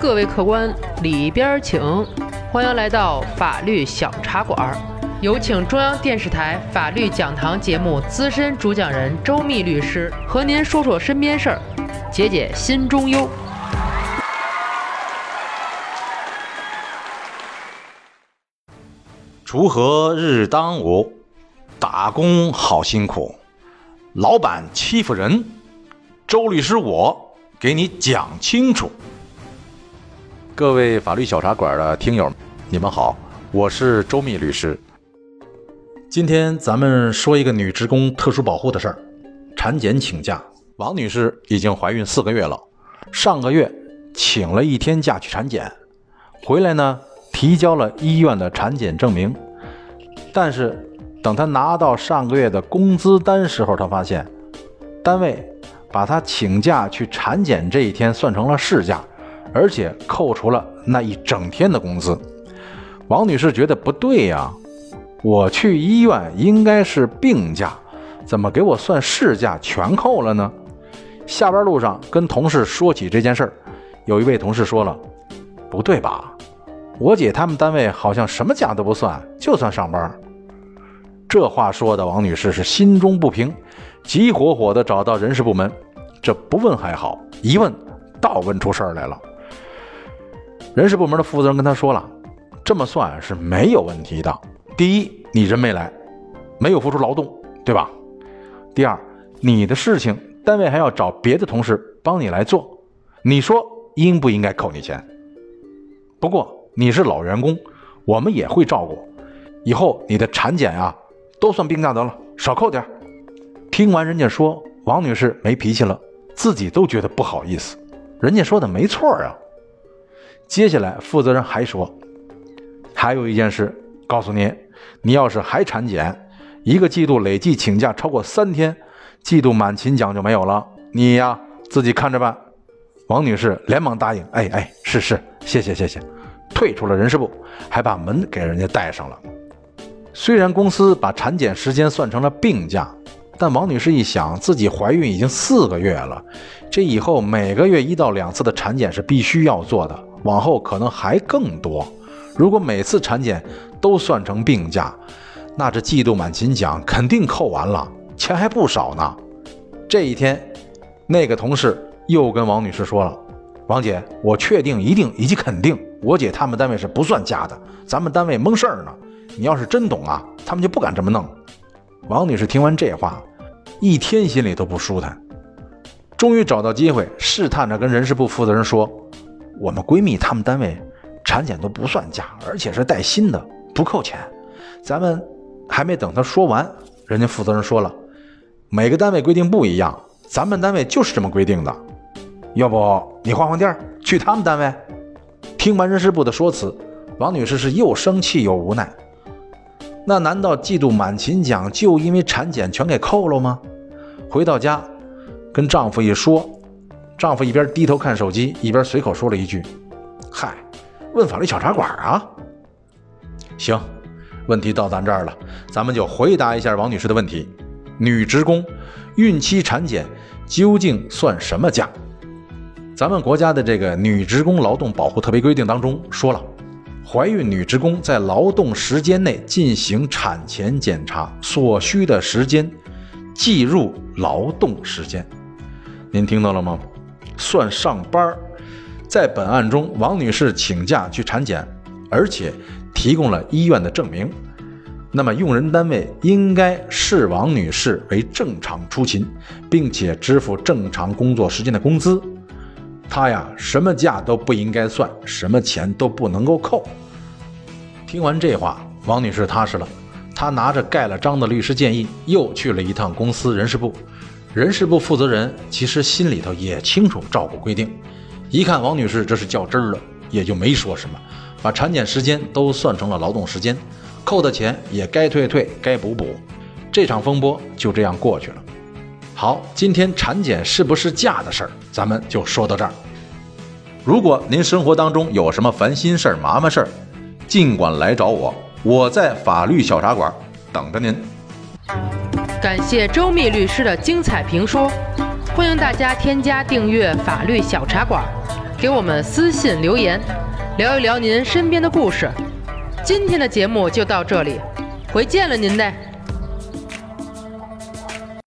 各位客官，里边请！欢迎来到法律小茶馆，有请中央电视台法律讲堂节目资深主讲人周密律师和您说说身边事儿，解解心中忧。锄禾日当午，打工好辛苦，老板欺负人，周律师我给你讲清楚。各位法律小茶馆的听友，你们好，我是周密律师。今天咱们说一个女职工特殊保护的事儿，产检请假。王女士已经怀孕四个月了，上个月请了一天假去产检，回来呢。提交了医院的产检证明，但是等他拿到上个月的工资单时候，他发现单位把他请假去产检这一天算成了事假，而且扣除了那一整天的工资。王女士觉得不对呀，我去医院应该是病假，怎么给我算事假全扣了呢？下班路上跟同事说起这件事儿，有一位同事说了：“不对吧？”我姐他们单位好像什么假都不算，就算上班。这话说的王女士是心中不平，急火火的找到人事部门。这不问还好，一问倒问出事儿来了。人事部门的负责人跟他说了，这么算是没有问题的。第一，你人没来，没有付出劳动，对吧？第二，你的事情单位还要找别的同事帮你来做，你说应不应该扣你钱？不过。你是老员工，我们也会照顾。以后你的产检啊，都算病假得了，少扣点。听完人家说，王女士没脾气了，自己都觉得不好意思。人家说的没错啊。接下来负责人还说，还有一件事，告诉你，你要是还产检，一个季度累计请假超过三天，季度满勤奖就没有了。你呀，自己看着办。王女士连忙答应，哎哎，是是，谢谢谢谢。退出了人事部，还把门给人家带上了。虽然公司把产检时间算成了病假，但王女士一想，自己怀孕已经四个月了，这以后每个月一到两次的产检是必须要做的，往后可能还更多。如果每次产检都算成病假，那这季度满勤奖肯定扣完了，钱还不少呢。这一天，那个同事又跟王女士说了：“王姐，我确定、一定以及肯定。”我姐他们单位是不算假的，咱们单位蒙事儿呢。你要是真懂啊，他们就不敢这么弄。王女士听完这话，一天心里都不舒坦。终于找到机会，试探着跟人事部负责人说：“我们闺蜜他们单位产检都不算假，而且是带薪的，不扣钱。”咱们还没等她说完，人家负责人说了：“每个单位规定不一样，咱们单位就是这么规定的。要不你换换地儿，去他们单位？”听完人事部的说辞，王女士是又生气又无奈。那难道季度满勤奖就因为产检全给扣了吗？回到家，跟丈夫一说，丈夫一边低头看手机，一边随口说了一句：“嗨，问法律小茶馆啊。”行，问题到咱这儿了，咱们就回答一下王女士的问题：女职工孕期产检究竟算什么假？咱们国家的这个女职工劳动保护特别规定当中说了，怀孕女职工在劳动时间内进行产前检查所需的时间计入劳动时间。您听到了吗？算上班儿。在本案中，王女士请假去产检，而且提供了医院的证明，那么用人单位应该视王女士为正常出勤，并且支付正常工作时间的工资。她呀，什么假都不应该算，什么钱都不能够扣。听完这话，王女士踏实了。她拿着盖了章的律师建议，又去了一趟公司人事部。人事部负责人其实心里头也清楚照顾规定，一看王女士这是较真儿了，也就没说什么，把产检时间都算成了劳动时间，扣的钱也该退退，该补补。这场风波就这样过去了。好，今天产检是不是假的事儿，咱们就说到这儿。如果您生活当中有什么烦心事儿、麻烦事儿，尽管来找我，我在法律小茶馆等着您。感谢周密律师的精彩评说，欢迎大家添加订阅法律小茶馆，给我们私信留言，聊一聊您身边的故事。今天的节目就到这里，回见了您嘞。